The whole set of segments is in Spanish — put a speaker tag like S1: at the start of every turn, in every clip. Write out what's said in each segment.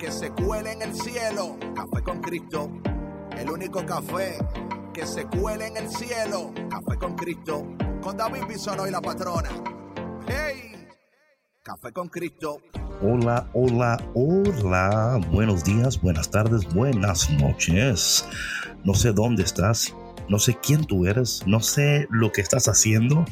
S1: que se cuele en el cielo. Café con Cristo. El único café que se cuele en el cielo. Café con Cristo. Con David Bisonó y la patrona. ¡Hey! Café con Cristo.
S2: Hola, hola, hola. Buenos días, buenas tardes, buenas noches. No sé dónde estás, no sé quién tú eres, no sé lo que estás haciendo,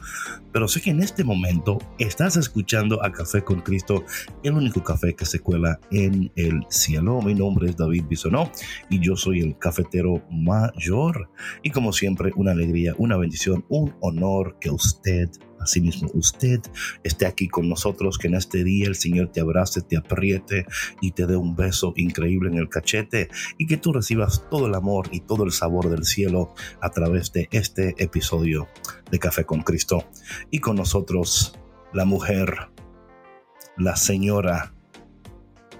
S2: pero sé que en este momento estás escuchando a Café con Cristo, el único café que se cuela en el cielo. Mi nombre es David Bisonó y yo soy el cafetero mayor. Y como siempre, una alegría, una bendición, un honor que usted Asimismo, usted esté aquí con nosotros, que en este día el Señor te abrace, te apriete y te dé un beso increíble en el cachete y que tú recibas todo el amor y todo el sabor del cielo a través de este episodio de Café con Cristo. Y con nosotros la mujer, la señora,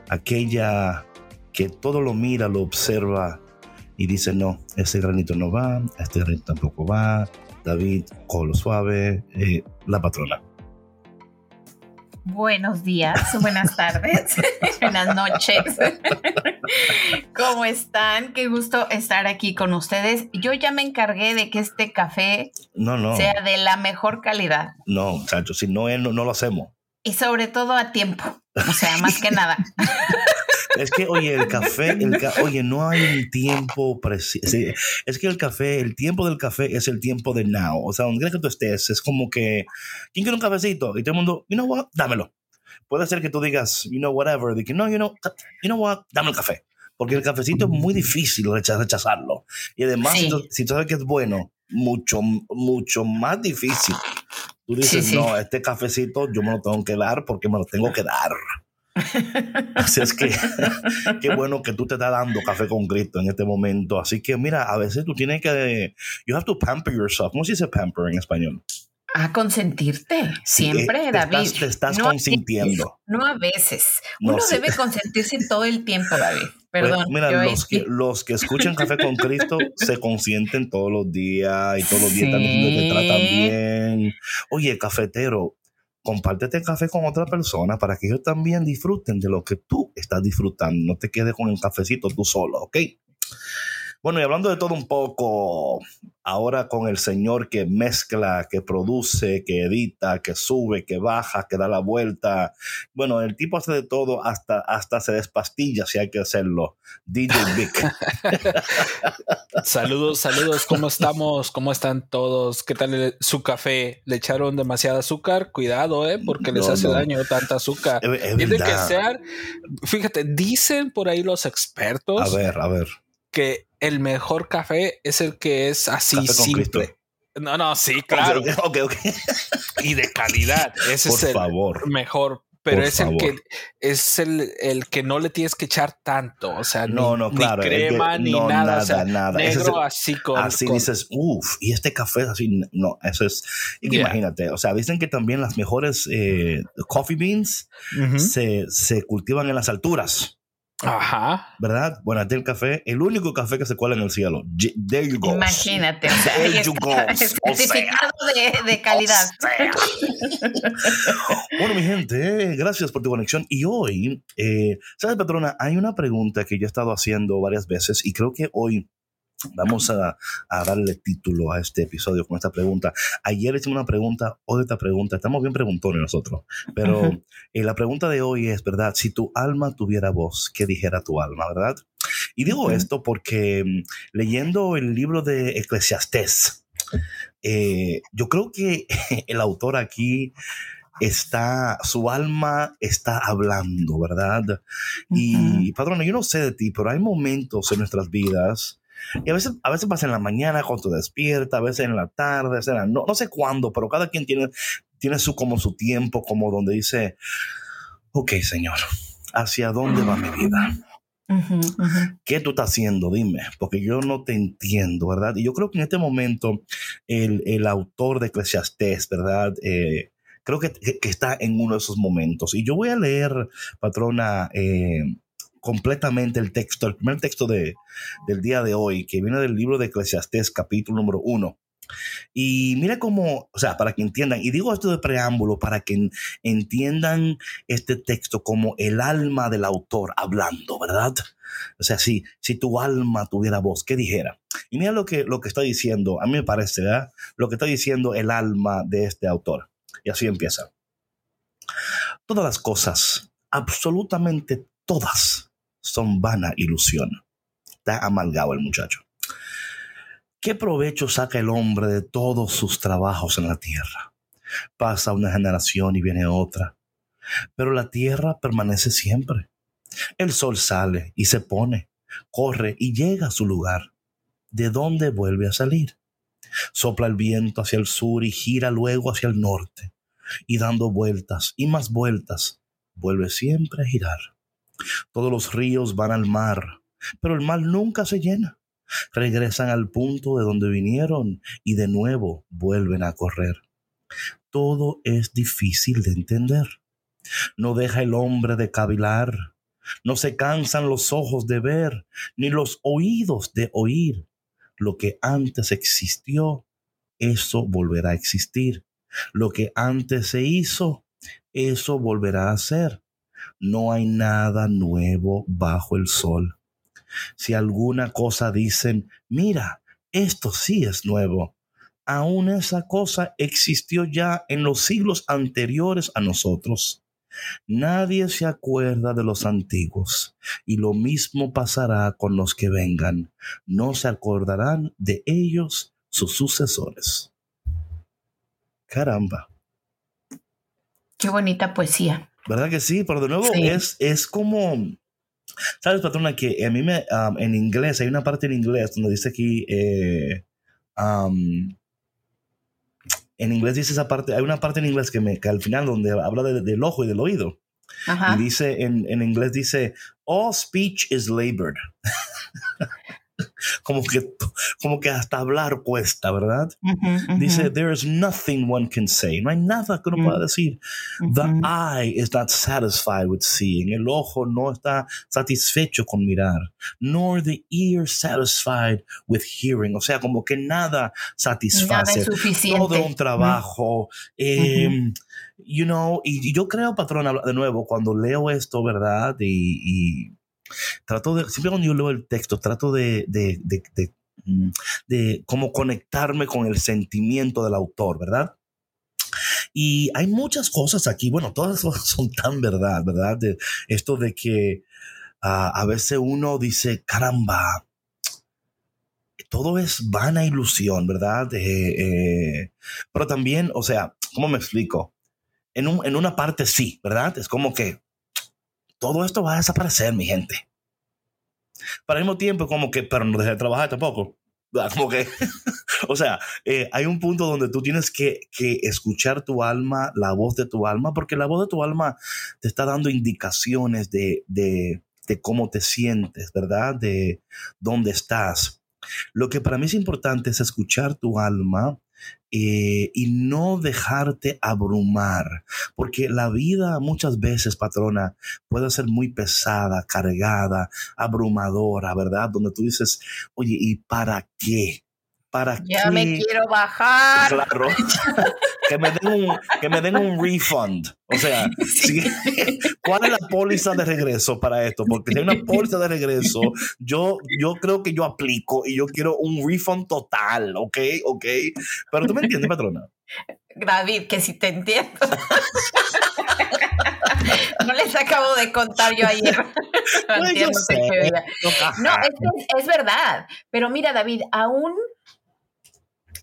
S2: aquella que todo lo mira, lo observa y dice, no, ese granito no va, este granito tampoco va, David, Colo Suave, eh, la patrona.
S3: Buenos días, buenas tardes, buenas noches. ¿Cómo están? Qué gusto estar aquí con ustedes. Yo ya me encargué de que este café
S2: no, no.
S3: sea de la mejor calidad.
S2: No, muchachos, si no, no, no lo hacemos.
S3: Y sobre todo a tiempo, o sea, más que nada.
S2: Es que, oye, el café, el oye, no hay un tiempo preciso. Es que el café, el tiempo del café es el tiempo de now. O sea, donde que tú estés, es como que, ¿quién quiere un cafecito? Y todo el mundo, you know what, dámelo. Puede ser que tú digas, you know, whatever, de que no, you know, you know what, dame el café. Porque el cafecito es muy difícil rechazarlo. Y además, si, tú, sabes que es bueno, mucho, mucho más difícil. Tú dices, no, este cafecito yo me lo tengo que dar porque me lo tengo que dar. Así es que qué bueno que tú te estás dando café con Cristo en este momento. Así que mira, a veces tú tienes que, you have to pamper yourself. ¿Cómo se dice pamper en español?
S3: A consentirte, siempre, David.
S2: te estás consintiendo.
S3: no a veces. Uno debe consentirse todo el tiempo, David. Pues, Perdón.
S2: mira, los que, los que escuchan Café con Cristo se consienten todos los días y todos los días están diciendo que te tratan bien. Oye, cafetero, compártete café con otra persona para que ellos también disfruten de lo que tú estás disfrutando. No te quedes con el cafecito tú solo, ¿ok? Bueno, y hablando de todo un poco, ahora con el señor que mezcla, que produce, que edita, que sube, que baja, que da la vuelta. Bueno, el tipo hace de todo, hasta, hasta se despastilla si hay que hacerlo. DJ Vic.
S4: saludos, saludos, ¿cómo estamos? ¿Cómo están todos? ¿Qué tal su café? ¿Le echaron demasiado azúcar? Cuidado, ¿eh? Porque les hace daño tanta azúcar. Tiene que ser, fíjate, dicen por ahí los expertos.
S2: A ver, a ver
S4: que el mejor café es el que es así simple. No, no, sí, claro.
S2: Ok, ok.
S4: y de calidad. Ese es el mejor. Pero es el que es el, el, que no le tienes que echar tanto. O sea, no, no, claro, ni crema, ni nada. Nada, nada. Negro así con.
S2: Así dices, uff, y este café es así. No, eso es. Imagínate. O sea, dicen que también las mejores eh, coffee beans se, se cultivan en las alturas.
S4: Ajá.
S2: ¿Verdad? Bueno, el café, el único café que se cuela en el cielo. There you go.
S3: Imagínate. There you go. Certificado de, de, calidad.
S2: bueno, mi gente, gracias por tu conexión. Y hoy, eh, ¿sabes, patrona? Hay una pregunta que yo he estado haciendo varias veces y creo que hoy Vamos a, darle título a este episodio con esta pregunta. Ayer hicimos una pregunta, hoy esta pregunta, estamos bien preguntones nosotros, pero eh, la pregunta de hoy es, ¿verdad? Si tu alma tuviera voz, ¿qué dijera tu alma, verdad? Y digo esto porque mm, leyendo el libro de Eclesiastés, eh, yo creo que el autor aquí está, su alma está hablando, ¿verdad? Y, padrón, yo no sé de ti, pero hay momentos en nuestras vidas y a veces, a veces pasa en la mañana cuando te despierta, a veces en la tarde, a veces no, no sé cuándo, pero cada quien tiene tiene su como su tiempo, como donde dice, ok, Señor, ¿hacia dónde va mi vida? ¿Qué tú estás haciendo? Dime, porque yo no te entiendo, ¿verdad? Y yo creo que en este momento el, autor de Eclesiastés, ¿verdad? Eh, creo que, está en uno de esos momentos. Y yo voy a leer, patrona, eh, completamente el texto, el primer texto de, del día de hoy, que viene del libro de Eclesiastés, capítulo número uno. Y mira cómo, o sea, para que entiendan, y digo esto de preámbulo, para que entiendan este texto como el alma del autor hablando, ¿verdad? O sea, si, si tu alma tuviera voz, ¿qué dijera? Y mira lo que, lo que está diciendo, a mí me parece, ¿verdad? Lo que está diciendo el alma de este autor. Y así empieza. Todas las cosas, absolutamente todas, son vana ilusión. Está amalgado el muchacho. ¿Qué provecho saca el hombre de todos sus trabajos en la tierra? Pasa una generación y viene otra, pero la tierra permanece siempre. El sol sale y se pone, corre y llega a su lugar. ¿De dónde vuelve a salir? Sopla el viento hacia el sur y gira luego hacia el norte, y dando vueltas y más vueltas, vuelve siempre a girar. Todos los ríos van al mar, pero el mar nunca se llena regresan al punto de donde vinieron y de nuevo vuelven a correr. Todo es difícil de entender. No deja el hombre de cavilar, no se cansan los ojos de ver, ni los oídos de oír. Lo que antes existió, eso volverá a existir. Lo que antes se hizo, eso volverá a ser. No hay nada nuevo bajo el sol. Si alguna cosa dicen, mira, esto sí es nuevo, aún esa cosa existió ya en los siglos anteriores a nosotros. Nadie se acuerda de los antiguos, y lo mismo pasará con los que vengan. No se acordarán de ellos sus sucesores. Caramba.
S3: Qué bonita poesía.
S2: ¿Verdad que sí? Pero de nuevo es, es como Sabes, patrona, que a mí me, en inglés, hay una parte en inglés donde dice aquí, eh, en inglés dice esa parte, hay una parte en inglés que, me, que al final donde habla del ojo y del oído. Y dice, en, en inglés dice, all speech is labored. como que, como que hasta hablar cuesta, ¿verdad? Dice, there is nothing one can say. No hay nada que uno pueda mm. decir. The eye is not satisfied with seeing. El ojo no está satisfecho con mirar. Nor the ear satisfied with hearing. O sea, como que nada satisface. Todo un trabajo. Em, you know, y, yo creo, patrón, de nuevo, cuando leo esto, ¿verdad? y Trato de, siempre cuando yo leo el texto, trato de, de, de, mm, de, cómo conectarme con el sentimiento del autor, ¿verdad? Y hay muchas cosas aquí, bueno, todas son tan verdad, ¿verdad? De esto de que ah, a veces uno dice, caramba, todo es vana ilusión, ¿verdad? Eh, eh, pero también, o sea, ¿cómo me explico? En, un, en una parte sí, ¿verdad? Es como que todo esto va a desaparecer, mi gente. Pero al mismo tiempo, como que, pero no deje de trabajar tampoco. Ah, como que, o sea, eh, hay un punto donde tú tienes que, que, escuchar tu alma, la voz de tu alma, porque la voz de tu alma te está dando indicaciones de, de, de cómo te sientes, ¿verdad? De dónde estás. Lo que para mí es importante es escuchar tu alma eh, y no dejarte abrumar, porque la vida muchas veces, patrona, puede ser muy pesada, cargada, abrumadora, ¿verdad? Donde tú dices, oye, ¿y para qué? ¿Para
S3: ya me quiero bajar.
S2: Claro. que, me den un, que me den un refund. O sea, ¿cuál es la póliza de regreso para esto? Porque si hay una póliza de regreso, yo, yo creo que yo aplico y yo quiero un refund total, ¿ok? ¿Ok? Pero tú me entiendes, patrona.
S3: David, que si te entiendo. no les acabo de contar yo ayer. no, es, es, verdad. Pero mira, David, aún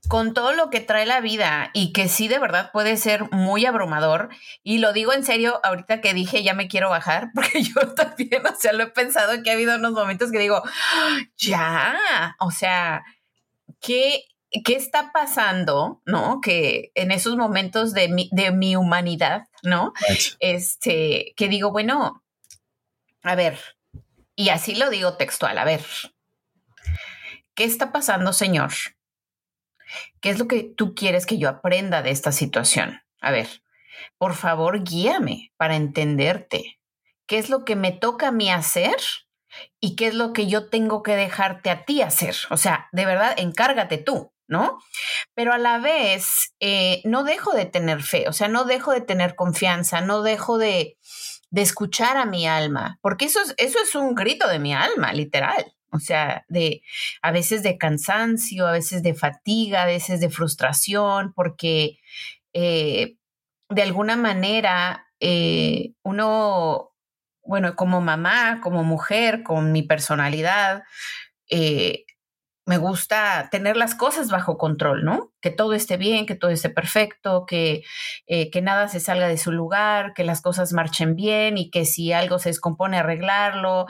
S3: con todo lo que trae la vida y que sí de verdad puede ser muy abrumador. Y lo digo en serio, ahorita que dije ya me quiero bajar, porque yo también, o sea, lo he pensado que ha habido unos momentos que digo, ya, o sea, qué ¿qué está pasando? ¿No? Que en esos momentos de mi, de mi humanidad, ¿no? Este, que digo, bueno, a ver, y así lo digo textual, a ver, ¿qué está pasando, Señor? ¿Qué es lo que tú quieres que yo aprenda de esta situación? A ver, por favor, guíame para entenderte. ¿Qué es lo que me toca a mí hacer? ¿Y qué es lo que yo tengo que dejarte a ti hacer? O sea, de verdad, encárgate tú, ¿no? Pero a la vez, eh, no dejo de tener fe, o sea, no dejo de tener confianza, no dejo de, de escuchar a mi alma, porque eso es, eso es un grito de mi alma, literal. O sea, de a veces de cansancio, a veces de fatiga, a veces de frustración, porque eh, de alguna manera eh, uno, bueno, como mamá, como mujer, con mi personalidad, eh, me gusta tener las cosas bajo control, ¿no? Que todo esté bien, que todo esté perfecto, que, que nada se salga de su lugar, que las cosas marchen bien y que si algo se descompone, arreglarlo.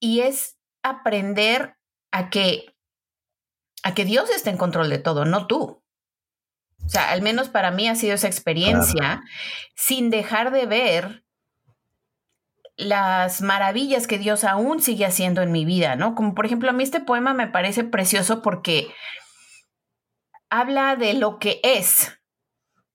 S3: Y es aprender a que, a que Dios esté en control de todo, no tú. O sea, al menos para mí ha sido esa experiencia, sin dejar de ver las maravillas que Dios aún sigue haciendo en mi vida, ¿no? Como por ejemplo, a mí este poema me parece precioso porque habla de lo que es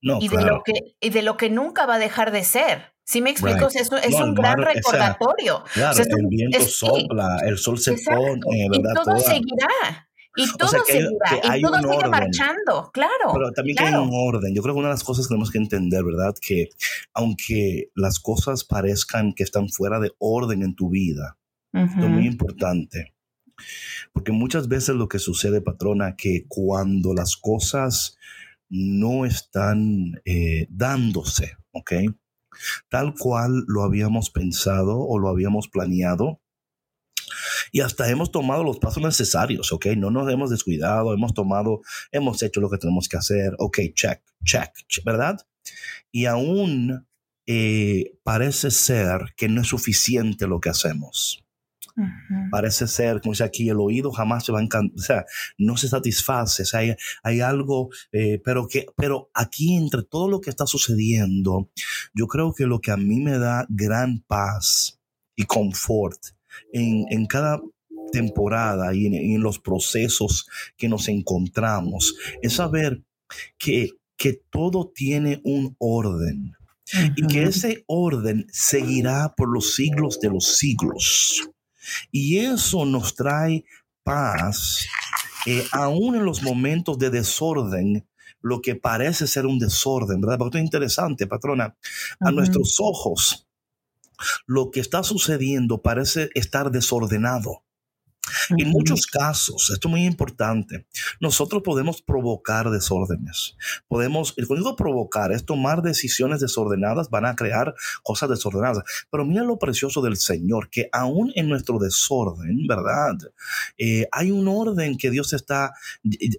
S3: y, de lo que, y de lo que nunca va a dejar de ser. ¿Sí me explico? eso es un gran recordatorio.
S2: claro, el viento sopla, el sol se pone,
S3: Y todo seguirá. Y todo seguirá, y todo sigue marchando, claro.
S2: Pero también hay un orden. Yo creo que una de las cosas que tenemos que entender, ¿verdad? Que aunque las cosas parezcan que están fuera de orden en tu vida, es muy importante. Porque muchas veces lo que sucede, patrona, que cuando las cosas no están eh, dándose, ¿ok? Tal cual lo habíamos pensado o lo habíamos planeado, y hasta hemos tomado los pasos necesarios, ¿ok? No nos hemos descuidado, hemos tomado, hemos hecho lo que tenemos que hacer, ok, check, check, ¿verdad? Y aún eh, parece ser que no es suficiente lo que hacemos. Parece ser, como dice aquí, el oído jamás se va a encantar, o sea, no se satisface, o sea, hay, hay algo, eh, pero, que, pero aquí entre todo lo que está sucediendo, yo creo que lo que a mí me da gran paz y confort en, en cada temporada y en, los procesos que nos encontramos es saber que, que todo tiene un orden. Y que ese orden seguirá por los siglos de los siglos. Y eso nos trae paz, eh, aún en los momentos de desorden, lo que parece ser un desorden, ¿verdad? Porque esto es interesante, patrona. A nuestros ojos, lo que está sucediendo parece estar desordenado. En muchos casos, esto es muy importante, nosotros podemos provocar desórdenes. Podemos, el código provocar es tomar decisiones desordenadas, van a crear cosas desordenadas. Pero mira lo precioso del Señor, que aún en nuestro desorden, ¿verdad? Eh, hay un orden que Dios está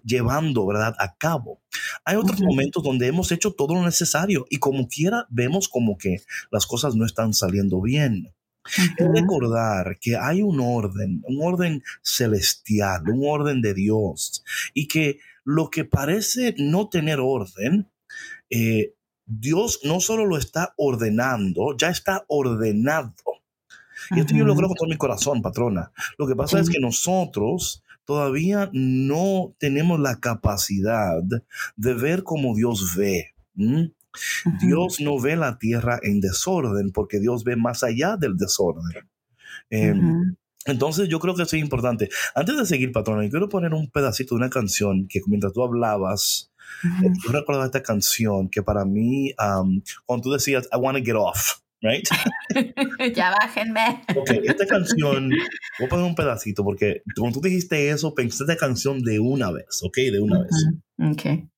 S2: llevando, ¿verdad? A cabo. Hay otros momentos donde hemos hecho todo lo necesario y como quiera vemos como que las cosas no están saliendo bien. Es recordar que hay un orden, un orden celestial, un orden de Dios, y que lo que parece no tener orden, eh, Dios no solo lo está ordenando, ya está ordenado. Y esto yo lo creo con todo mi corazón, patrona. Lo que pasa es que nosotros todavía no tenemos la capacidad de ver como Dios ve. Dios no ve la tierra en desorden porque Dios ve más allá del desorden. Em, entonces yo creo que eso es importante. Antes de seguir, patrona, yo quiero poner un pedacito de una canción que mientras tú hablabas, eh, yo recuerdo esta canción que para mí, cuando tú decías, I want to get off, right?
S3: ya bájenme.
S2: Ok, esta canción, voy a poner un pedacito porque cuando tú dijiste eso, pensé esta canción de una vez, ok, de una vez.
S3: Ok.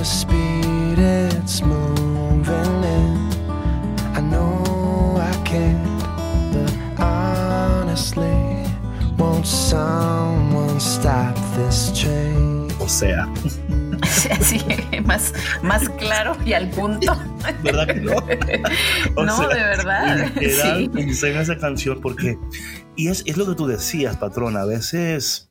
S5: The speed it's moving in. I know I can't, but honestly, won't someone stop this train?
S2: O sea.
S3: Así, más, más claro y al punto.
S2: ¿Verdad que no?
S3: no, de verdad.
S2: sí. en esa canción porque, y es, es lo que tú decías, patrona, a veces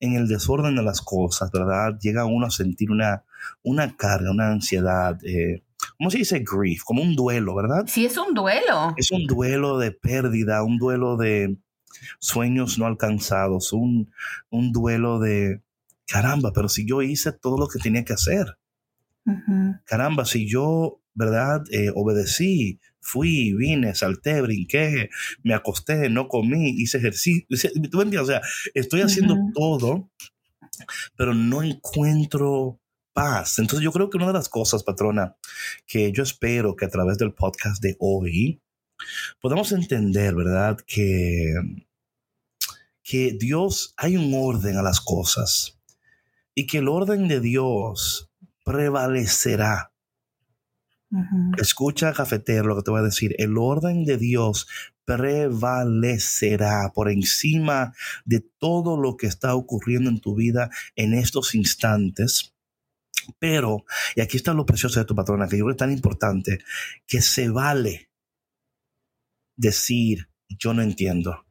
S2: en el desorden de las cosas, ¿verdad? Llega uno a sentir una, una carga, una ansiedad, eh, ¿cómo se dice grief? Como un duelo, ¿verdad?
S3: Sí, es un duelo.
S2: Es un duelo de pérdida, un duelo de sueños no alcanzados, un, un duelo de, caramba, pero si yo hice todo lo que tenía que hacer. Caramba, si yo, ¿verdad? Eh, obedecí, fui, vine, salté, brinqué, me acosté, no comí, hice ejercicio. ¿Tú entiendes? O sea, estoy haciendo todo, pero no encuentro paz. Entonces yo creo que una de las cosas, patrona, que yo espero que a través del podcast de hoy podamos entender, ¿verdad? Que, que Dios, hay un orden a las cosas y que el orden de Dios prevalecerá. Escucha, cafetero, lo que te voy a decir. El orden de Dios prevalecerá por encima de todo lo que está ocurriendo en tu vida en estos instantes. Pero, y aquí está lo precioso de tu patrona, que yo creo que es tan importante, que se vale decir, yo no entiendo.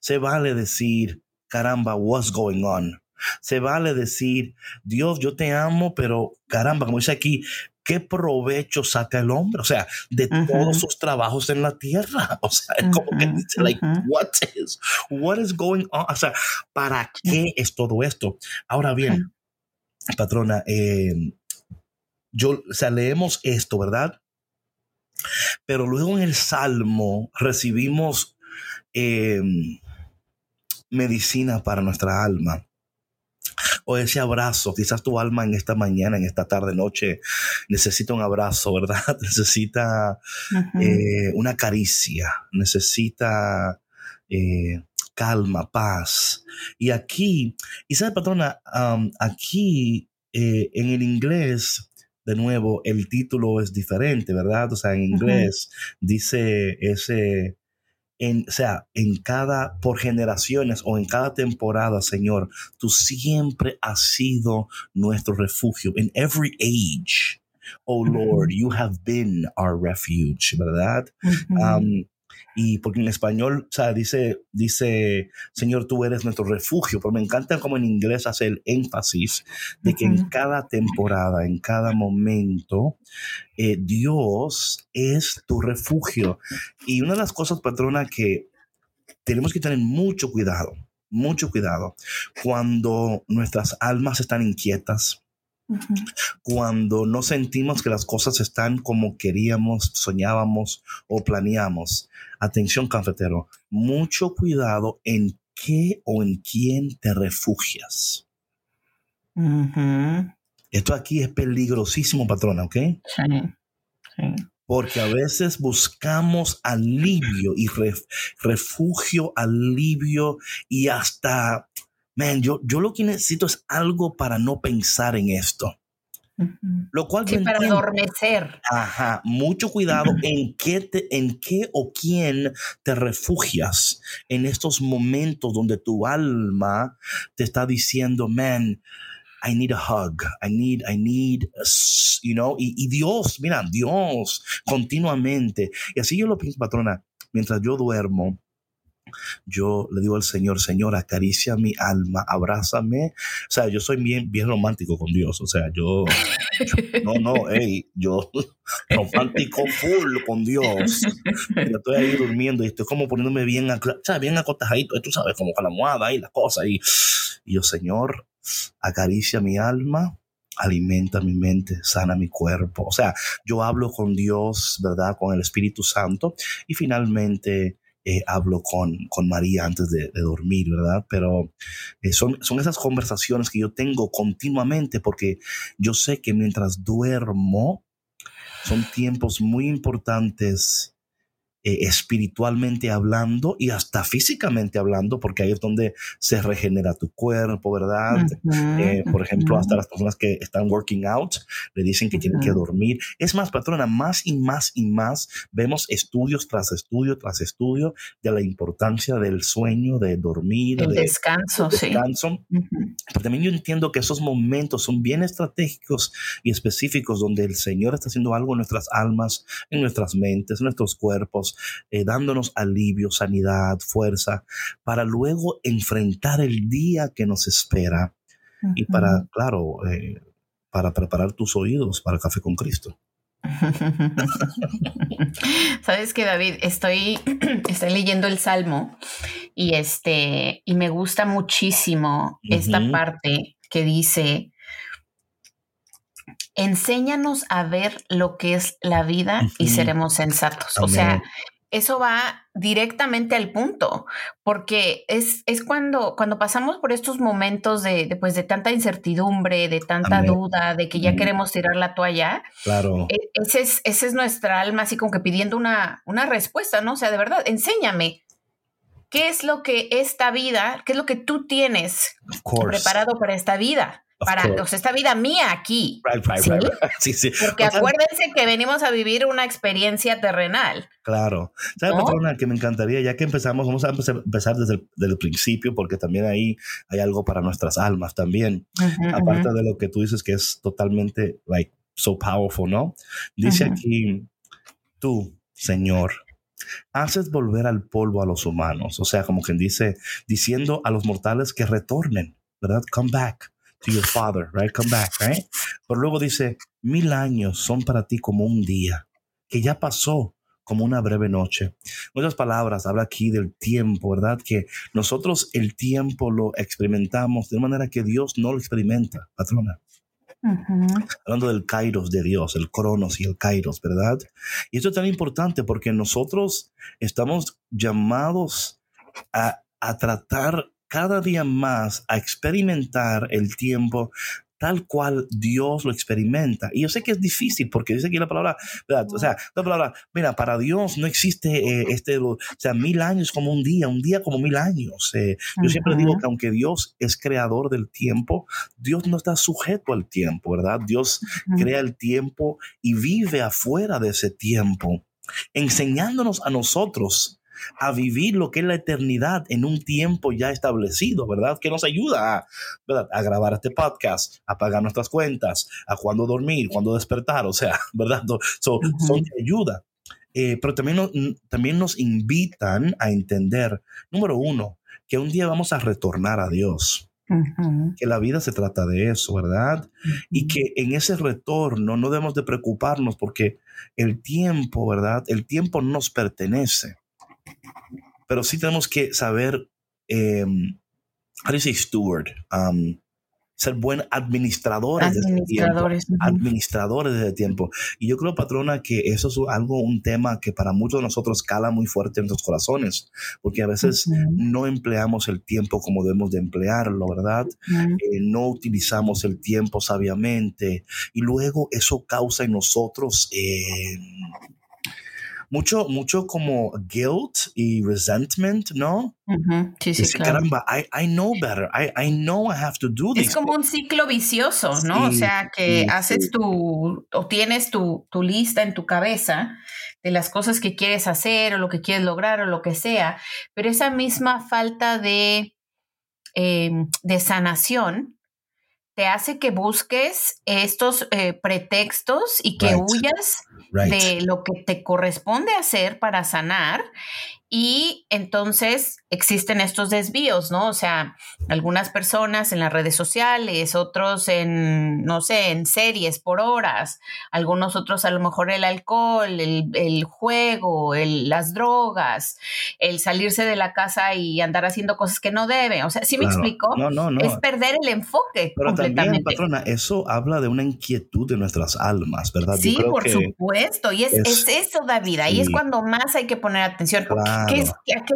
S2: Se vale decir, caramba, what's going on? Se vale decir, Dios, yo te amo, pero caramba, como dice aquí, ¿qué provecho saca el hombre? O sea, de todos sus trabajos en la tierra. O sea, es como que dice, like, what is, what is going on? O sea, ¿para qué es todo esto? Ahora bien, patrona, eh, yo, o sea, leemos esto, ¿verdad? Pero luego en el Salmo recibimos eh, medicina para nuestra alma o ese abrazo. Quizás tu alma en esta mañana, en esta tarde, noche, necesita un abrazo, ¿verdad? Necesita eh, una caricia, necesita eh, calma, paz. Y aquí, y sabes, patrona, aquí eh, en el inglés, de nuevo, el título es diferente, ¿verdad? O sea, en inglés dice ese en, o sea, en cada, por generaciones o en cada temporada, Señor, tú siempre has sido nuestro refugio. In every age, oh Lord, you have been our refuge, ¿verdad? Y porque en español, o sea, dice, dice, Señor, tú eres nuestro refugio, pero me encanta como en inglés hace el énfasis de que en cada temporada, en cada momento, eh, Dios es tu refugio. Y una de las cosas, patrona, que tenemos que tener mucho cuidado, mucho cuidado, cuando nuestras almas están inquietas, cuando no sentimos que las cosas están como queríamos, soñábamos o planeamos. Atención, cafetero, mucho cuidado en qué o en quién te refugias. Esto aquí es peligrosísimo, patrona, ¿ok? Sí. Porque a veces buscamos alivio y refugio, alivio y hasta man, yo, yo lo que necesito es algo para no pensar en esto. Lo cual
S3: sí, para adormecer.
S2: Ajá, mucho cuidado en qué, te, en qué o quién te refugias en estos momentos donde tu alma te está diciendo, man, I need a hug, I need, I need, you know, y, y Dios, mira, Dios, continuamente. Y así yo lo pienso, patrona, mientras yo duermo, yo le digo al Señor, Señor, acaricia mi alma, abrázame. O sea, yo soy bien, bien romántico con Dios. O sea, yo, no, no, hey, yo romántico full con Dios. Yo estoy ahí durmiendo y estoy como poniéndome bien, o sea, bien acotadito, tú sabes, como con la almohada y la cosa. Y, y yo, Señor, acaricia mi alma, alimenta mi mente, sana mi cuerpo. O sea, yo hablo con Dios, ¿verdad? Con el Espíritu Santo y finalmente eh, hablo con, con María antes de, dormir, ¿verdad? Pero eh, son, son esas conversaciones que yo tengo continuamente porque yo sé que mientras duermo son tiempos muy importantes eh, espiritualmente hablando y hasta físicamente hablando, porque ahí es donde se regenera tu cuerpo, ¿verdad? Eh, por ejemplo, hasta las personas que están working out le dicen que tienen que dormir. Es más, patrona, más y más y más vemos estudios tras estudio tras estudio de la importancia del sueño, de dormir,
S3: el descanso,
S2: descanso. Pero también yo entiendo que esos momentos son bien estratégicos y específicos donde el Señor está haciendo algo en nuestras almas, en nuestras mentes, en nuestros cuerpos eh, dándonos alivio, sanidad, fuerza, para luego enfrentar el día que nos espera y para, claro, eh, para preparar tus oídos para el café con Cristo.
S3: Sabes que David, estoy, estoy leyendo el Salmo y este y me gusta muchísimo esta parte que dice enséñanos a ver lo que es la vida y seremos sensatos. O sea, eso va directamente al punto, porque es, es cuando, cuando pasamos por estos momentos de, pues, de tanta incertidumbre, de tanta duda, de que ya queremos tirar la toalla.
S2: Claro.
S3: E, ese es, ese es nuestra alma así como que pidiendo una, una respuesta, ¿no? O sea, de verdad, enséñame. ¿Qué es lo que esta vida, qué es lo que tú tienes preparado para esta vida? Para esta vida mía aquí.
S2: ¿sí? sí,
S3: Porque acuérdense que venimos a vivir una experiencia terrenal.
S2: Claro. ¿Sabes, patrona, que me encantaría, ya que empezamos, vamos a empezar desde el principio, porque también ahí hay algo para nuestras almas también. Aparte de lo que tú dices que es totalmente, like, so powerful, ¿no? Dice aquí, tú, Señor, haces volver al polvo a los humanos. O sea, como quien dice, diciendo a los mortales que retornen, ¿verdad? Come back to your father, right? Come back, right? Pero luego dice, mil años son para ti como un día, que ya pasó como una breve noche. En otras palabras, habla aquí del tiempo, ¿verdad? Que nosotros el tiempo lo experimentamos de manera que Dios no lo experimenta, patrona. Hablando del kairos de Dios, el cronos y el kairos, ¿verdad? Y esto es tan importante porque nosotros estamos llamados a, a tratar cada día más a experimentar el tiempo tal cual Dios lo experimenta. Y yo sé que es difícil porque dice aquí la palabra, ¿verdad? O sea, la palabra, mira, para Dios no existe eh, este, o sea, mil años como un día, un día como mil años. Eh. Yo siempre digo que aunque Dios es creador del tiempo, Dios no está sujeto al tiempo, ¿verdad? Dios crea el tiempo y vive afuera de ese tiempo, enseñándonos a nosotros a vivir lo que es la eternidad en un tiempo ya establecido, ¿verdad? Que nos ayuda a, ¿verdad? a grabar este podcast, a pagar nuestras cuentas, a cuándo dormir, cuándo despertar, o sea, ¿verdad? Son de ayuda. Eh, pero también, también nos invitan a entender, número uno, que un día vamos a retornar a Dios. Que la vida se trata de eso, ¿verdad? Y que en ese retorno no debemos de preocuparnos porque el tiempo, ¿verdad? El tiempo nos pertenece pero sí tenemos que saber, eh, how do steward? Um, ser buen administradores,
S3: administradores
S2: de tiempo. Administradores de tiempo. Y yo creo, patrona, que eso es algo, un tema que para muchos de nosotros cala muy fuerte en nuestros corazones, porque a veces no empleamos el tiempo como debemos de emplearlo, ¿verdad? Eh, no utilizamos el tiempo sabiamente y luego eso causa en nosotros... Eh, mucho, mucho como guilt y resentment, ¿no?
S3: Sí, sí, claro.
S2: Caramba, I, know better. I, know I have to do this.
S3: Es como un ciclo vicioso, ¿no? o sea, que haces tu, o tienes tu, tu lista en tu cabeza de las cosas que quieres hacer o lo que quieres lograr o lo que sea, pero esa misma falta de, em, de sanación te hace que busques estos eh, pretextos y que huyas de lo que te corresponde hacer para sanar y entonces existen estos desvíos, ¿no? O sea, algunas personas en las redes sociales, otros en, no sé, en series por horas, algunos otros a lo mejor el alcohol, el, juego, las drogas, el salirse de la casa y andar haciendo cosas que no deben. O sea, ¿sí me explico?
S2: No, no, no.
S3: Es perder el enfoque Pero completamente. También,
S2: patrona, eso habla de una inquietud de nuestras almas, ¿verdad?
S3: Sí, por supuesto. Y es, es, eso, David. Ahí es cuando más hay que poner atención. ¿A, qué,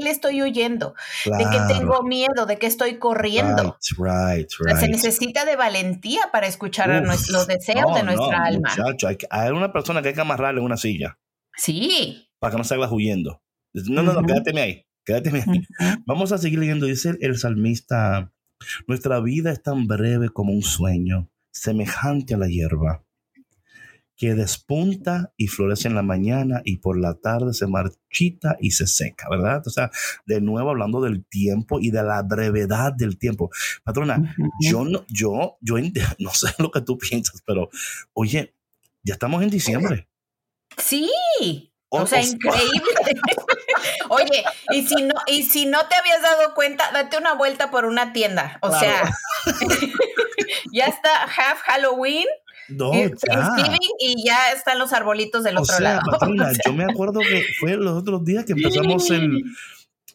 S3: le estoy huyendo? ¿De qué tengo miedo? ¿De qué estoy corriendo? Se necesita de valentía para escuchar los deseos de nuestra alma.
S2: hay, una persona que hay que amarrarle en una silla.
S3: Sí.
S2: Para que no salga huyendo. No, no, no, quédate ahí. Quédate ahí. Vamos a seguir leyendo. Dice el salmista, nuestra vida es tan breve como un sueño, semejante a la hierba que despunta y florece en la mañana y por la tarde se marchita y se seca, ¿verdad? O sea, de nuevo hablando del tiempo y de la brevedad del tiempo. Patrona, yo no, yo, yo no sé lo que tú piensas, pero oye, ya estamos en diciembre.
S3: Sí. O, sea, increíble. Oye, y si no, y si no te habías dado cuenta, date una vuelta por una tienda. O sea, ya está half Halloween no, ya. y ya están los arbolitos del otro lado.
S2: yo me acuerdo que fue los otros días que empezamos el,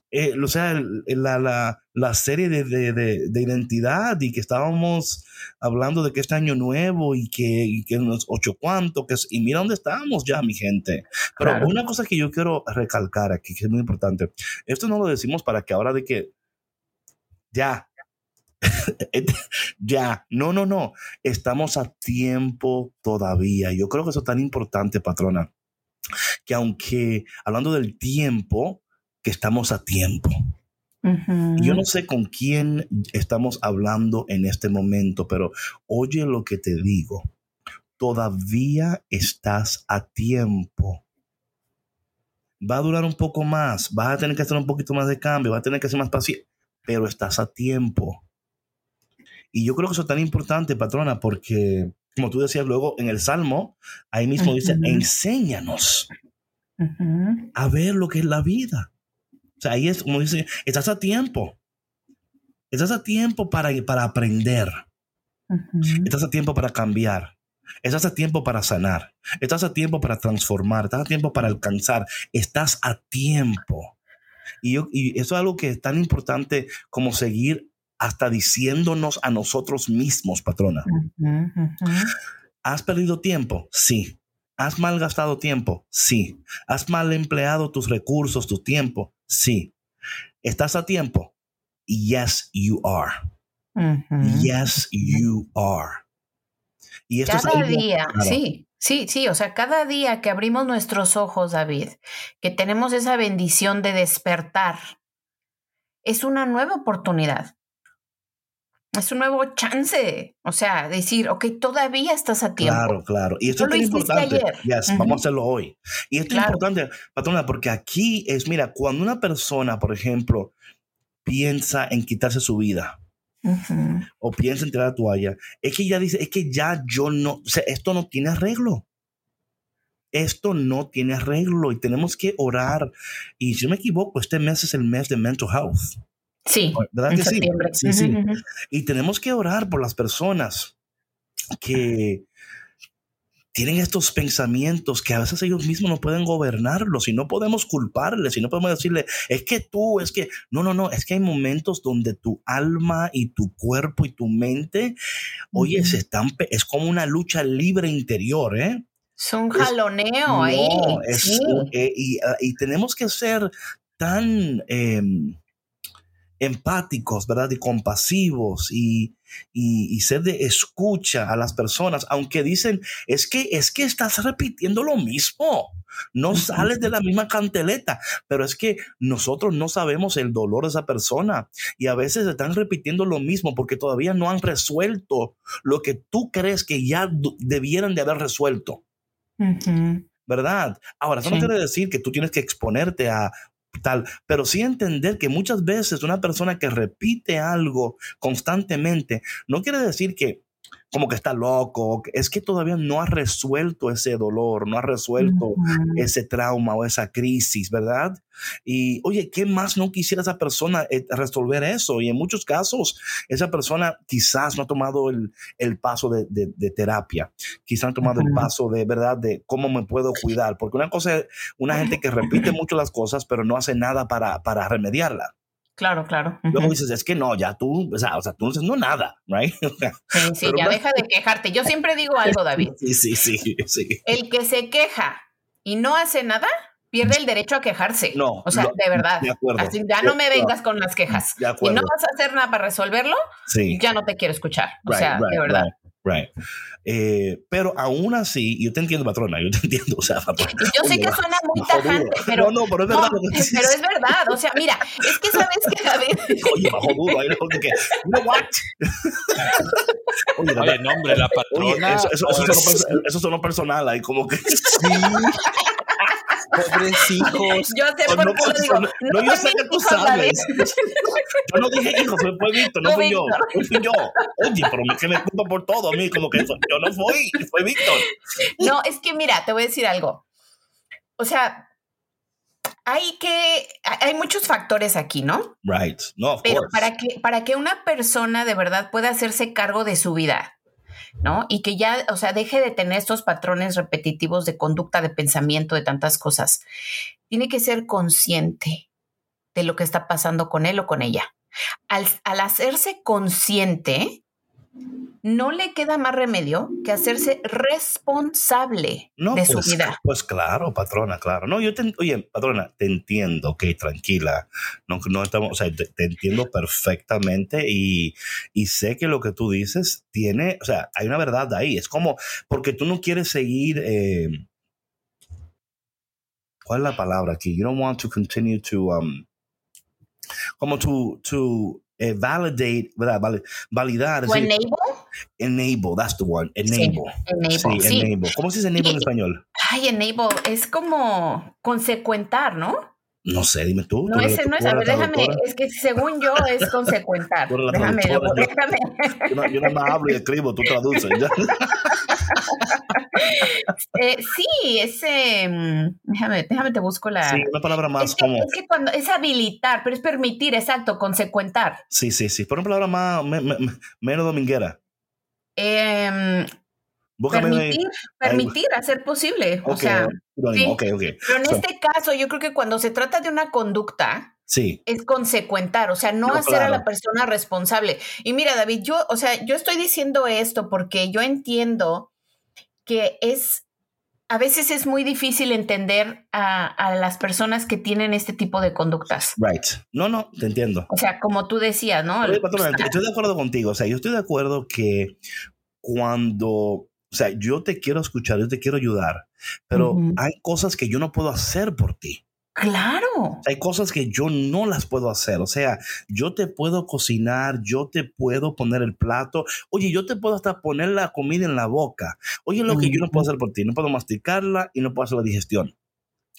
S2: eh, o sea, la, la, serie de, de, identidad y que estábamos hablando de que este año nuevo y que, y que los ocho cuantos, que y mira dónde estamos ya, mi gente. Pero una cosa que yo quiero recalcar aquí, que es muy importante, esto no lo decimos para que ahora de que ya, ya, no, no, no, estamos a tiempo todavía. Yo creo que eso es tan importante, patrona, que aunque hablando del tiempo, que estamos a tiempo. Yo no sé con quién estamos hablando en este momento, pero oye lo que te digo. Todavía estás a tiempo. Va a durar un poco más, vas a tener que hacer un poquito más de cambio, vas a tener que ser más paciente, pero estás a tiempo. Y yo creo que eso es tan importante, patrona, porque, como tú decías luego en el Salmo, ahí mismo dice, enséñanos a ver lo que es la vida. O sea, ahí es como dice, estás a tiempo. Estás a tiempo para, para aprender. Estás a tiempo para cambiar. Estás a tiempo para sanar. Estás a tiempo para transformar. Estás a tiempo para alcanzar. Estás a tiempo. Y, yo, y eso es algo que es tan importante como seguir hasta diciéndonos a nosotros mismos, patrona. ¿Has perdido tiempo? Sí. ¿Has malgastado tiempo? Sí. ¿Has mal empleado tus recursos, tu tiempo? Sí. ¿Estás a tiempo? Yes, you are. Yes, you are.
S3: Y esto cada día, sí, sí, sí, o sea, cada día que abrimos nuestros ojos, David, que tenemos esa bendición de despertar, es una nueva oportunidad es un nuevo chance. O sea, decir, ok, todavía estás a tiempo.
S2: Claro, claro. Y esto es importante. Vamos a hacerlo hoy. Y esto es importante, patrona, porque aquí es, mira, cuando una persona, por ejemplo, piensa en quitarse su vida, o piensa en tirar la toalla, es que ya dice, es que ya yo no, o sea, esto no tiene arreglo. Esto no tiene arreglo y tenemos que orar. Y si no me equivoco, este mes es el mes de mental health.
S3: Sí, ¿verdad que sí?
S2: Sí, sí. Y tenemos que orar por las personas que tienen estos pensamientos que a veces ellos mismos no pueden gobernarlos y no podemos culparles y no podemos decirle, es que tú, es que, no, no, no, es que hay momentos donde tu alma y tu cuerpo y tu mente, oye, se están, es como una lucha libre interior, ¿eh?
S3: Es un jaloneo ahí.
S2: Eh, ah, y, tenemos que ser tan... Em, empáticos, ¿verdad? Y compasivos y, y, ser de escucha a las personas, aunque dicen, es que, es que estás repitiendo lo mismo, no sales de la misma canteleta, pero es que nosotros no sabemos el dolor de esa persona y a veces están repitiendo lo mismo porque todavía no han resuelto lo que tú crees que ya debieran de haber resuelto. ¿verdad? Ahora, eso no quiere decir que tú tienes que exponerte a tal, pero sí entender que muchas veces una persona que repite algo constantemente no quiere decir que como que está loco, es que todavía no ha resuelto ese dolor, no ha resuelto ese trauma o esa crisis, ¿verdad? Y oye, ¿qué más no quisiera esa persona eh, resolver eso? Y en muchos casos, esa persona quizás no ha tomado el, paso de, terapia, quizás ha tomado el paso de, ¿verdad?, de cómo me puedo cuidar, porque una cosa es una gente que repite mucho las cosas, pero no hace nada para, para remediarla.
S3: Claro, claro.
S2: Luego dices, es que no, ya tú, o sea, o sea tú no dices no nada, right?
S3: sí, sí, ya deja de quejarte. Yo siempre digo algo, David.
S2: Sí, sí, sí, sí.
S3: El que se queja y no hace nada, pierde el derecho a quejarse.
S2: No.
S3: O sea, de verdad.
S2: De acuerdo.
S3: Así, ya no me vengas con las quejas.
S2: De
S3: Y
S2: acuerdo.
S3: no vas a hacer nada para resolverlo,
S2: Sí.
S3: ya no te quiero escuchar. O
S2: Right,
S3: sea,
S2: right,
S3: de verdad.
S2: Right. Eh, pero aún así, yo te entiendo, patrona, yo te entiendo. O sea, patrona.
S3: Yo sé
S2: Oye,
S3: que suena muy tajante, pero.
S2: No, no, pero es verdad
S3: no,
S2: lo
S3: pero es verdad. O sea, mira, es que sabes que David.
S2: Oye, bajó duro. Ahí pongo que, know what? Oye, la
S4: Oye, no, hombre, la
S2: Oye,
S4: patrona.
S2: eso, eso, eso,
S4: pues,
S2: sonó, eso sonó personal ahí, como que.
S4: Pobres hijos.
S3: Yo sé por
S2: no,
S3: qué lo digo.
S2: no, no, yo sé que tú sabes. Yo no dije hijo, fue, Víctor, no fui yo. No fui yo. Oye, pero me, que me culpa por todo a mí, como que eso- yo no fui, fue Víctor.
S3: No, es que mira, te voy a decir algo. O sea, hay que, hay muchos factores aquí, ¿no?
S2: Right. No, of
S3: Pero
S2: course.
S3: para que, para que una persona de verdad pueda hacerse cargo de su vida, ¿no? Y que ya, o sea, deje de tener estos patrones repetitivos de conducta, de pensamiento, de tantas cosas, tiene que ser consciente de lo que está pasando con él o con ella. Al, al hacerse consciente, no le queda más remedio que hacerse responsable
S2: No,
S3: de
S2: pues,
S3: su vida.
S2: Pues claro, patrona, claro. No, yo te, oye, patrona, te entiendo, ok, tranquila. No, no estamos, o sea, te, te entiendo perfectamente y, y sé que lo que tú dices tiene, o sea, hay una verdad ahí. Es como, porque tú no quieres seguir, eh, ¿cuál es la palabra aquí? You don't want to continue to, um, como to, to eh, validate, ¿verdad? Vali- validar.
S3: ¿O enable?
S2: enable, that's the word, enable.
S3: enable,
S2: Sí,
S3: sí.
S2: enable. ¿Cómo se dice enable en
S3: Y-
S2: español?
S3: Ay, enable es como consecuentar, ¿no?
S2: No sé, dime tú.
S3: No,
S2: tú
S3: ese no es. A ver, déjame. Es que según yo es consecuentar. Déjame,
S2: traductora, yo-
S3: déjame.
S2: Yo no, yo no más hablo y escribo, tú traduces.
S3: Eh, sí, ese. mm, Déjame, déjame te busco la.
S2: Sí, una palabra más
S3: es, que,
S2: como.
S3: es que cuando es habilitar, pero es permitir, exacto, consecuentar.
S2: Sí, sí, sí. Por una palabra más, me- me- me- menos dominguera. Ahí.
S3: permitir, permitir, hacer posible. O sea, sí.
S2: ok, ok.
S3: pero en
S2: So-
S3: este caso, yo creo que cuando se trata de una conducta,
S2: Sí,
S3: es consecuentar, o sea, no,
S2: No,
S3: hacer a la persona responsable. Y mira, David, yo, o sea, yo estoy diciendo esto porque yo entiendo que es, a veces es muy difícil entender a, a las personas que tienen este tipo de conductas.
S2: right. No, no, te entiendo.
S3: O sea, como tú decías, ¿no?
S2: Oye, estoy de acuerdo contigo. O sea, yo estoy de acuerdo que cuando, o sea, yo te quiero escuchar, yo te quiero ayudar, pero hay cosas que yo no puedo hacer por ti.
S3: Claro.
S2: Hay cosas que yo no las puedo hacer. O sea, yo te puedo cocinar, yo te puedo poner el plato. Oye, yo te puedo hasta poner la comida en la boca. Oye, lo que yo no puedo hacer por ti, no puedo masticarla y no puedo hacer la digestión.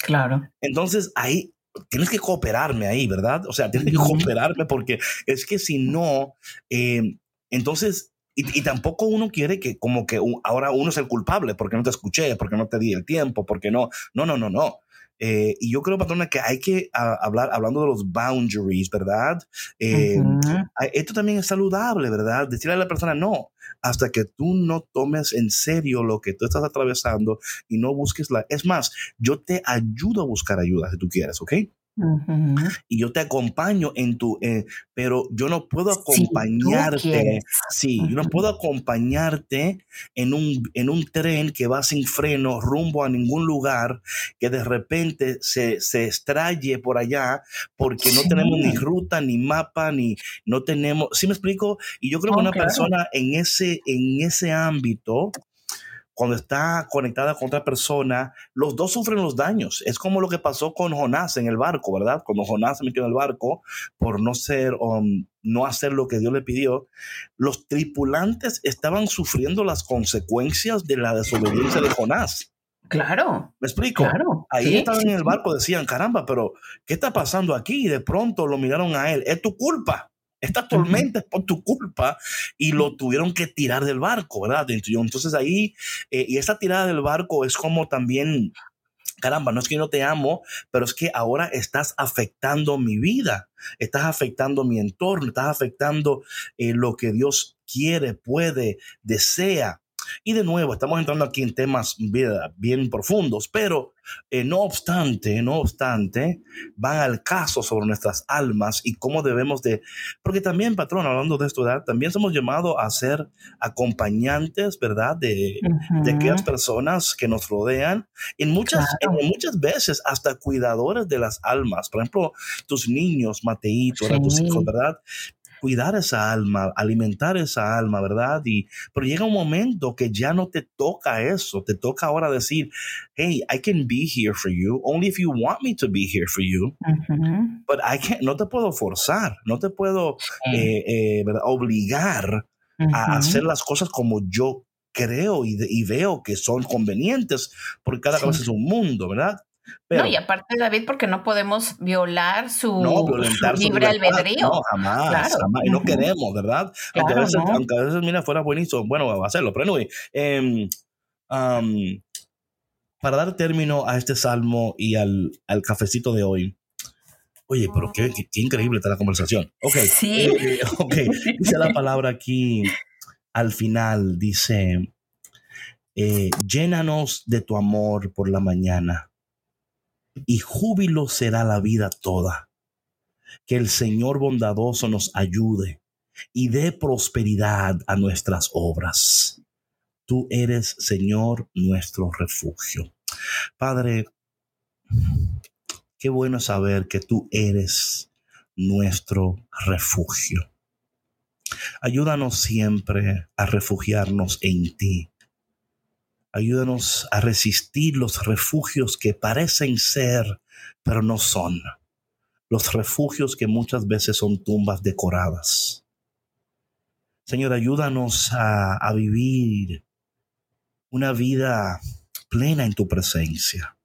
S3: Claro.
S2: Entonces, ahí tienes que cooperarme ahí, ¿verdad? O sea, tienes que cooperarme porque es que si no, eh, entonces, y, y tampoco uno quiere que como que un- ahora uno es el culpable porque no te escuché, porque no te di el tiempo, porque no, no, no, no, no. Eh, y yo creo, patrona, que hay que ah, hablar, hablando de los boundaries, ¿verdad? Eh. Ah, Esto también es saludable, ¿verdad? Decirle a la persona no, hasta que tú no tomes en serio lo que tú estás atravesando y no busques la... Es más, yo te ayudo a buscar ayuda si tú quieres, ¿ok? Y yo te acompaño en tu... eh, pero yo no puedo acompañarte.
S3: quieres.
S2: Sí, yo no puedo acompañarte en un, en un tren que va sin freno rumbo a ningún lugar, que de repente se, se extraye por allá porque no
S3: Sí.
S2: tenemos ni ruta, ni mapa, ni no tenemos, ¿sí me explico? Y yo creo que una persona en ese, en ese ámbito, cuando está conectada con otra persona, los dos sufren los daños. Es como lo que pasó con Jonás en el barco, ¿verdad? Cuando Jonás se metió en el barco por no ser, um, no hacer lo que Dios le pidió, los tripulantes estaban sufriendo las consecuencias de la desobediencia de Jonás.
S3: Claro.
S2: ¿Me explico?
S3: Claro.
S2: Ahí
S3: Sí,
S2: estaban
S3: sí,
S2: en el barco, decían, caramba, pero ¿qué está pasando aquí? Y de pronto lo miraron a él, es tu culpa. Esta tormenta es por tu culpa y lo tuvieron que tirar del barco, ¿verdad? Entonces ahí, eh, y esa tirada del barco es como también, caramba, no es que yo no te amo, pero es que ahora estás afectando mi vida, estás afectando mi entorno, estás afectando eh, lo que Dios quiere, puede, desea. Y de nuevo, estamos entrando aquí en temas bien, bien profundos, pero eh, no obstante, no obstante, van al caso sobre nuestras almas y cómo debemos de, porque también, patrón, hablando de esto, ¿verdad? también somos llamados a ser acompañantes, ¿verdad? De, de aquellas personas que nos rodean, en muchas, en muchas veces hasta cuidadores de las almas, por ejemplo, tus niños, Mateito, tus hijos, ¿verdad? Cuidar esa alma, alimentar esa alma, ¿verdad? Y, pero llega un momento que ya no te toca eso, te toca ahora decir, hey, I can be here for you, only if you want me to be here for you, but I can't, no te puedo forzar, no te puedo eh, eh, obligar a hacer las cosas como yo creo y, veo que son convenientes, porque cada vez es un mundo, ¿verdad?
S3: No, y aparte, David, porque no podemos violar su, libre albedrío.
S2: No, jamás, jamás. Y no queremos, ¿verdad? aunque, a veces, aunque, a veces, mira, fuera buenísimo, bueno, va a hacerlo. Pero anyway, eh, para dar término a este salmo y al, al cafecito de hoy, Oye, pero qué, qué, increíble está la conversación. Ok, sí. Eh, ok, dice la palabra aquí al final, dice, eh, llénanos de tu amor por la mañana y júbilo será la vida toda. Que el Señor bondadoso nos ayude y dé prosperidad a nuestras obras. Tú eres, Señor, nuestro refugio. Padre, qué bueno saber que tú eres nuestro refugio. Ayúdanos siempre a refugiarnos en ti Ayúdanos a resistir los refugios que parecen ser, pero no son. Los refugios que muchas veces son tumbas decoradas. Señor, ayúdanos a, vivir una vida plena en tu presencia,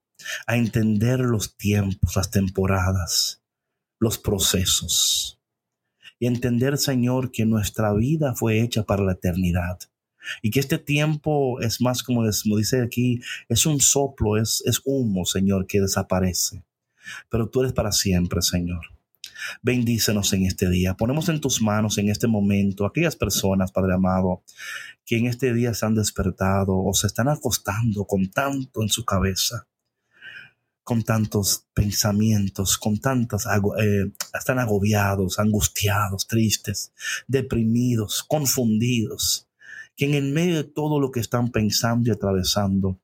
S2: a entender los tiempos, las temporadas, los procesos. Y entender, Señor, que nuestra vida fue hecha para la eternidad y que este tiempo es más como, dice aquí, es un soplo, es, es humo, Señor, que desaparece. Pero tú eres para siempre, Señor. Bendícenos en este día. Ponemos en tus manos en este momento aquellas personas, Padre amado, que en este día se han despertado o se están acostando con tanto en su cabeza, con tantos pensamientos, con tantas, eh, están agobiados, angustiados, tristes, deprimidos, confundidos que en medio de todo lo que están pensando y atravesando,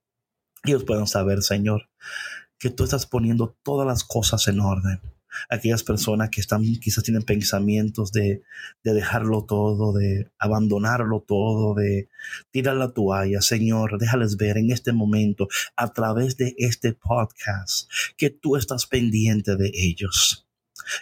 S2: ellos puedan saber, Señor, que tú estás poniendo todas las cosas en orden. Aquellas personas que están, quizás tienen pensamientos de, de dejarlo todo, de abandonarlo todo, de tirar la toalla. Señor, déjales ver en este momento, a través de este podcast, que tú estás pendiente de ellos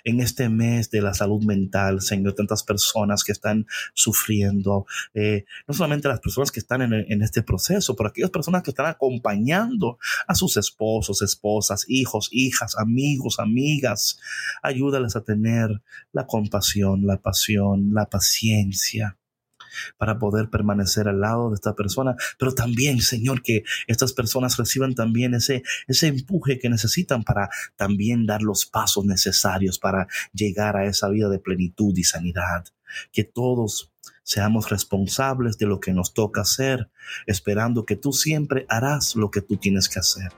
S2: en este mes de la salud mental, Señor, tantas personas que están sufriendo, eh, no solamente las personas que están en, en, este proceso, pero aquellas personas que están acompañando a sus esposos, esposas, hijos, hijas, amigos, amigas. Ayúdales a tener la compasión, la pasión, la paciencia para poder permanecer al lado de esta persona, pero también, Señor, que estas personas reciban también ese, ese empuje que necesitan para también dar los pasos necesarios para llegar a esa vida de plenitud y sanidad. Que todos seamos responsables de lo que nos toca hacer, esperando que tú siempre harás lo que tú tienes que hacer.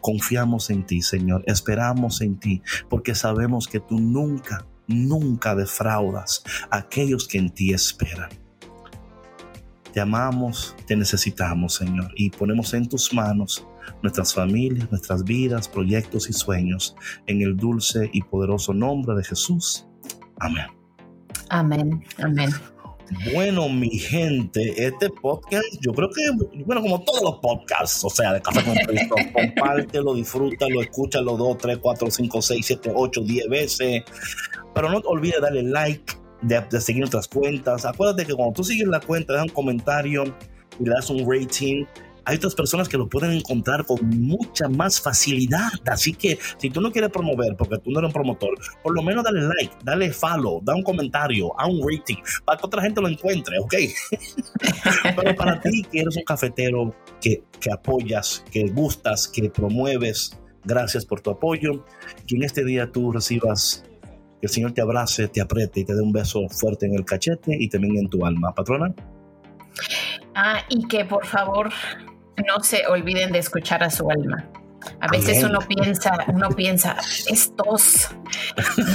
S2: Confiamos en ti, Señor, esperamos en ti, porque sabemos que tú nunca, nunca defraudas a aquellos que en ti esperan. Te amamos, te necesitamos, Señor, y ponemos en tus manos nuestras familias, nuestras vidas, proyectos y sueños, en el dulce y poderoso nombre de Jesús. Amén.
S3: Amén, amén.
S2: Bueno, mi gente, este podcast, yo creo que, bueno, como todos los podcasts, o sea, de Café con Cristo, compártelo, disfrútalo, escúchalo dos, tres, cuatro, cinco, seis, siete, ocho, diez veces. Pero no te olvides darle like, de, seguir nuestras cuentas. Acuérdate que cuando tú sigues la cuenta, das un comentario y le das un rating. Hay otras personas que lo pueden encontrar con mucha más facilidad. Así que si tú no quieres promover, porque tú no eres un promotor, por lo menos dale like, dale follow, da un comentario, a un rating, para que otra gente lo encuentre, ¿ok? Pero para ti que eres un cafetero que, que apoyas, que gustas, que promueves, gracias por tu apoyo. Que en este día tú recibas que el Señor te abrace, te apriete y te dé un beso fuerte en el cachete y también en tu alma. Patrona.
S3: Ah, y que por favor no se olviden de escuchar a su alma. A veces uno piensa, uno piensa, es tos.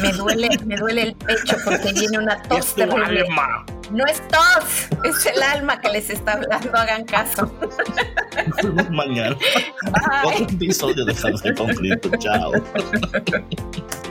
S3: Me duele, me duele el pecho porque viene una tos terrible. No es tos, es el alma que les está hablando, hagan caso.
S2: Mañana. Otro episodio de Café con Cristo. Chao.